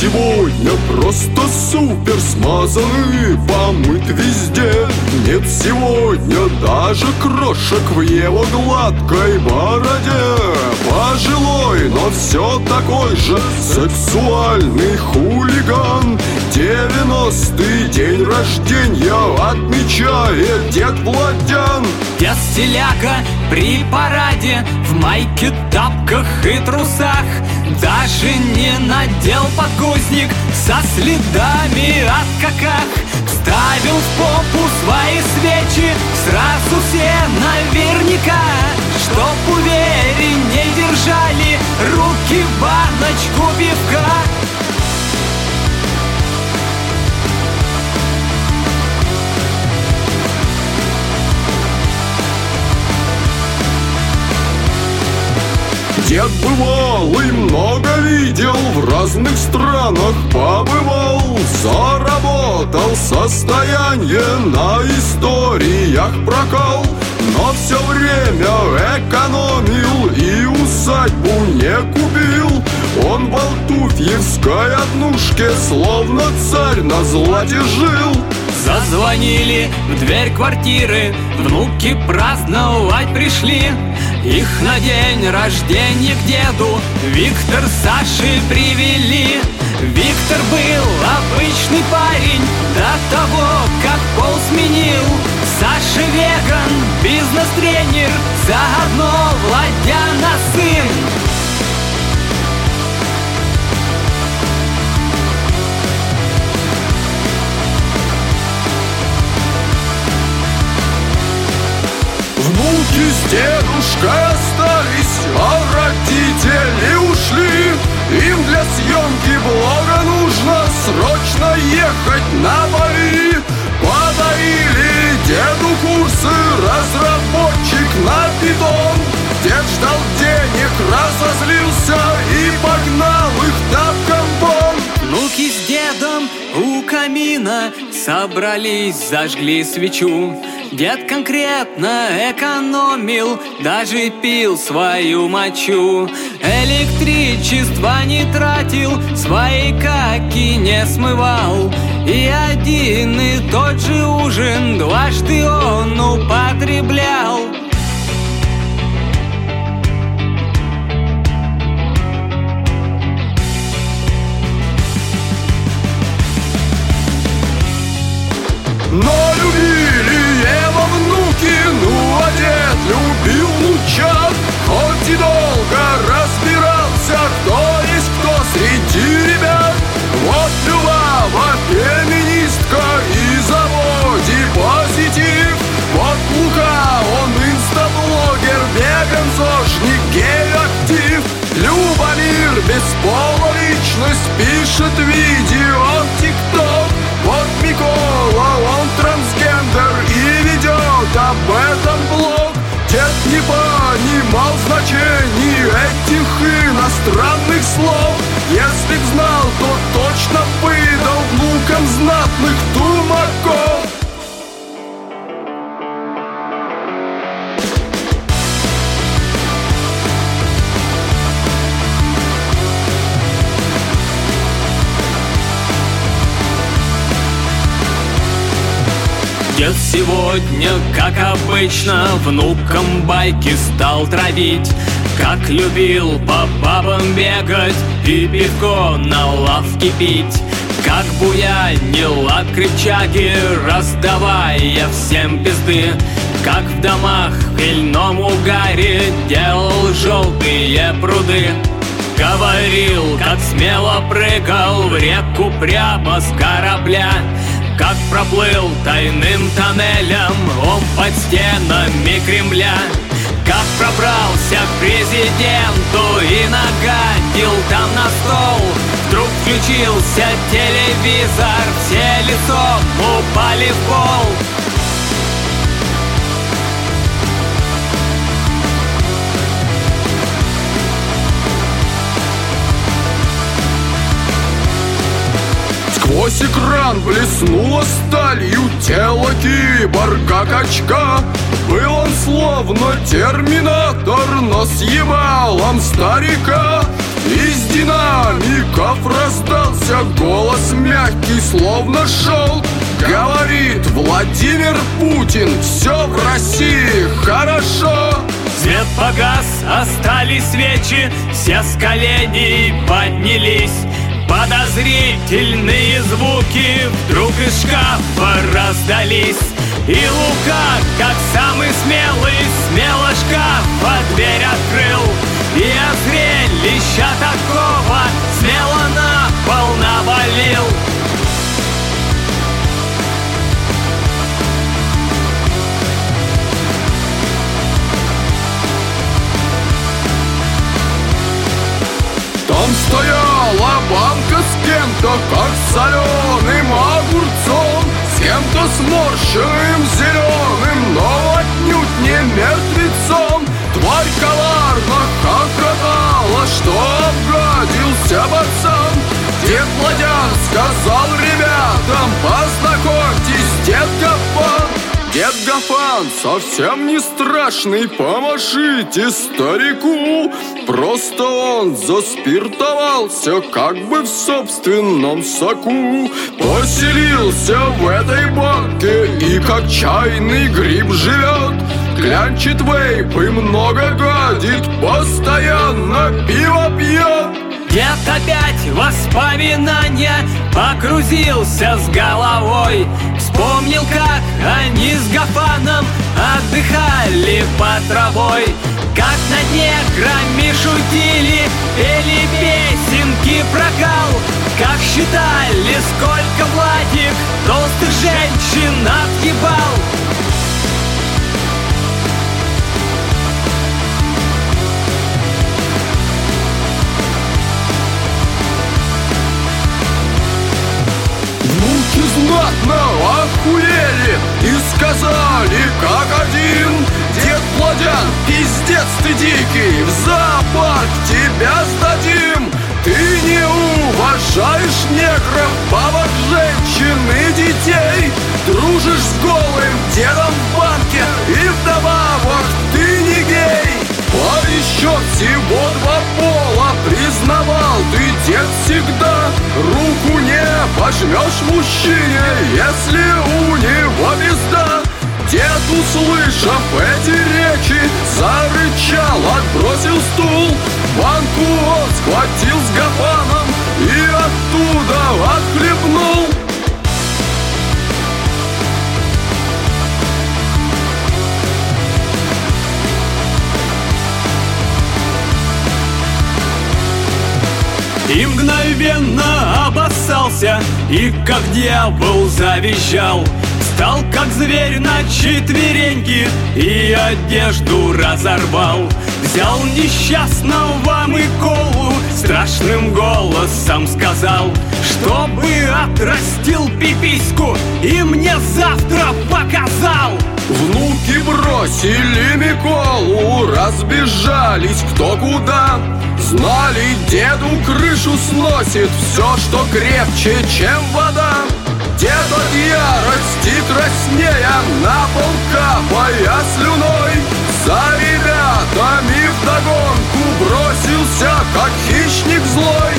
Сегодня просто супер смазанный, помыт везде Нет сегодня даже крошек в его гладкой бороде. Пожилой, но все такой же сексуальный хулиган. Девяностый день рождения отмечает дед Владян. Дед Стиляга при параде в майке, тапках и трусах. Даже не надел подгузник со следами от каках Ставил в попу свои свечи сразу все наверняка. Чтоб уверенней держали руки баночку пивка Дед бывал и много видел, в разных странах побывал Заработал состояние на историях прокал. Но все время экономил и усадьбу не купил. Он в Алтуфьевской однушке, словно царь на злате жил Зазвонили в дверь квартиры, внуки праздновать пришли. Их на день рождения к деду Виктор Саши привели. Виктор был обычный парень До того, как пол сменил. Саша веган, бизнес-тренер Заодно Владяна сын Внуки с дедушкой остались, а родители ушли. Им для съемки блога нужно срочно ехать на Бали. Подарили деду курсы, разработчик на питон. Дед ждал денег, разозлился собрались, зажгли свечу. Дед конкретно экономил, даже пил свою мочу. Электричество не тратил, свои каки не смывал. И один и тот же ужин дважды он употреблял пишет видео ТикТок. Вот Микола, он трансгендер и ведет об этом блог. Дед не понимал значений этих иностранных слов. Если Дед сегодня, как обычно, внукам байки стал травить. Как любил по бабам бегать и пивко на лавке пить. Как буянил от крепчаги, раздавая всем пизды. Как в домах в пыльном угаре делал желтые пруды. Говорил, как смело прыгал в реку прямо с корабля как проплыл тайным тоннелем он под стенами Кремля? Как пробрался к президенту и нагадил там на стол? Вдруг включился телевизор, все лицом упали в пол Сквозь экран блеснуло сталью тело киборга-качка Был он словно терминатор, но с ебалом старика. Из динамиков раздался голос мягкий, словно шел. Говорит Владимир Путин, все в России хорошо Свет погас, остались свечи, все с коленей поднялись Подозрительные звуки вдруг из шкафа раздались. И Лука, как самый смелый, смело шкафа дверь открыл. И от зрелища такого смело на пол навалил соленым огурцом С кем-то сморщенным зеленым, но отнюдь не мертвецом. Тварь коварно хохотала, что обгадился пацан. Дед Владян сказал ребятам, познакомьтесь, дед Гапан Дед Гафан совсем не страшный, помашите старику Просто он заспиртовался, как бы в собственном соку. Поселился в этой банке и как чайный гриб живет Клянчит вейп и много гадит, постоянно пиво пьет Дед опять воспоминания погрузился с головой. Вспомнил, как они с Гафаном отдыхали под травой Как над неграми шутили, пели песенки про кал Как считали, сколько Владик толстых женщин отъебал. Знатно охуели И сказали как один Владян, пиздец ты дикий В зоопарк тебя сдадим. Ты не уважаешь негров, бабок, женщин и детей. Дружишь с голым дедом в банке И вдобавок ты не гей. А еще всего два пола Признавал ты дед всегда Руку не пожмешь мужчине Если у него пизда. Дед, услышав эти речи Зарычал, отбросил стул. Банку он схватил с гапаном И оттуда отхлебнул. И мгновенно обоссался И как дьявол завизжал Стал как зверь на четвереньки И одежду разорвал. Взял несчастного Миколу Страшным голосом сказал Чтобы отрастил пипиську И мне завтра показал Внуки бросили Миколу Разбежались кто куда. Знали, деду крышу сносит Все, что крепче, чем вода Дед от ярости краснея На пол капая слюной. За ребятами вдогонку Бросился, как хищник злой.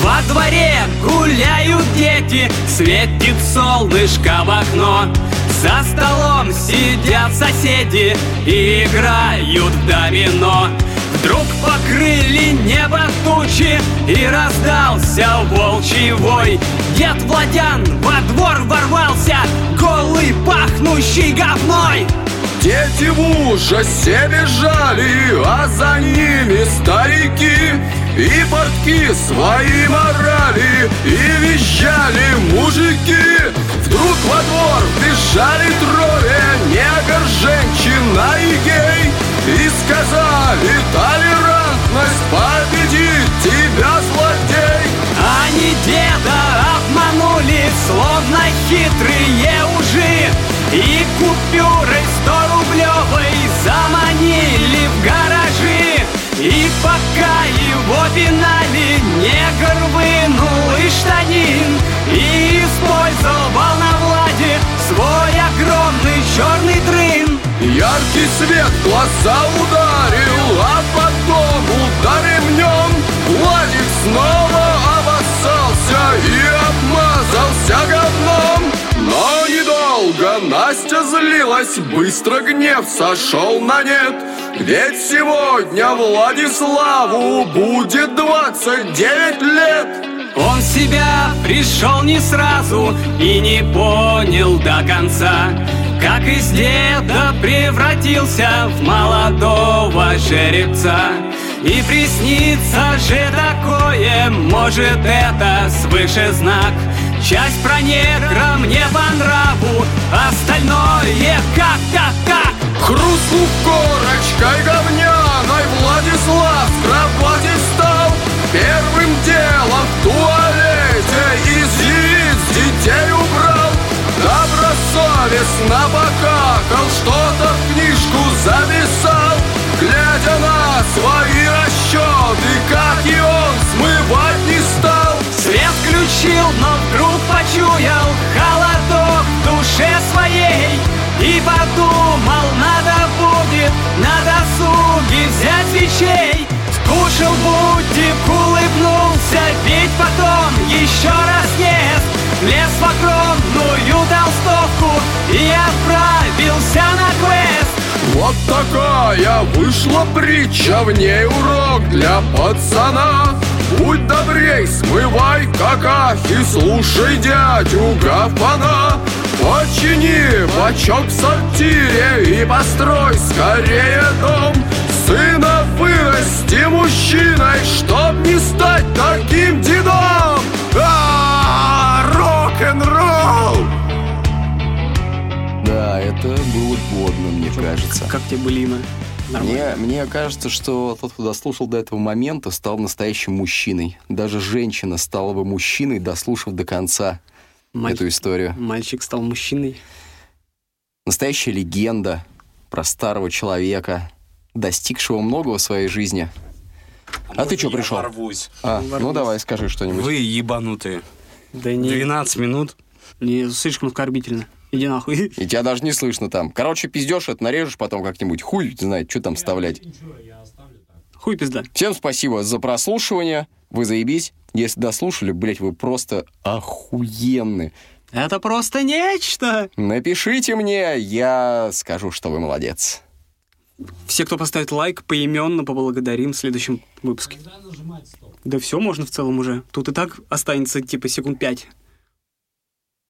Во дворе гуляют дети, светит солнышко в окно За столом сидят соседи и играют в домино. Вдруг покрыли небо тучи и раздался волчий вой. Дед Владян во двор ворвался, голый, пахнущий говной. Дети в ужасе бежали, а за ними старики И портки свои морали, и визжали мужики. Вдруг во двор бежали трое, негр, женщина и гей. И сказали, толерантность победит тебя, злодей. Они деда обманули, словно хитрые Яркий свет глаза ударил, а потом удар ремнем Владик снова обоссался и обмазался говном. Но недолго Настя злилась, быстро гнев сошел на нет. Ведь сегодня Владиславу будет 29 лет. Он в себя пришел не сразу и не понял до конца Как из деда превратился в молодого жеребца. И приснится же такое, может это свыше знак. Часть про негра мне по нраву, остальное как-то так Хрустнув корочкой говняной Владислав с кровати встал. Первым И подумал, надо будет на досуге взять свечей Скушал будик, улыбнулся, ведь потом еще раз ест. Влез в огромную толстовку и отправился на квест. Вот такая вышла притча, в ней урок для пацана. Будь добрей, смывай какахи, слушай дядю Гафана Почини бачок в сортире и построй скорее дом Сына вырасти мужчиной, чтоб не стать таким дедом А, Рок-н-ролл! Да, это было годно, мне кажется. Как тебе былина? Мне, мне кажется, что тот, кто дослушал до этого момента, стал настоящим мужчиной. Даже женщина стала бы мужчиной, дослушав до конца Маль- эту историю. Мальчик стал мужчиной. Настоящая легенда про старого человека, достигшего многого в своей жизни. А ты что Я пришел? ворвусь. А, ну Ворвусь. давай, скажи что-нибудь. Вы ебанутые. Да не, 12 минут. не слишком оскорбительно. Иди нахуй. И тебя даже не слышно там. Короче, пиздешь это, нарежешь потом как-нибудь. Хуй знает, что там вставлять. Хуй пизда. Всем спасибо за прослушивание. Вы заебись. Если дослушали, блять, вы просто охуенны. Это просто нечто. Напишите мне, я скажу, что вы молодец. Все, кто поставит лайк, поименно поблагодарим в следующем выпуске. Да все можно в целом уже. Тут и так останется типа секунд пять.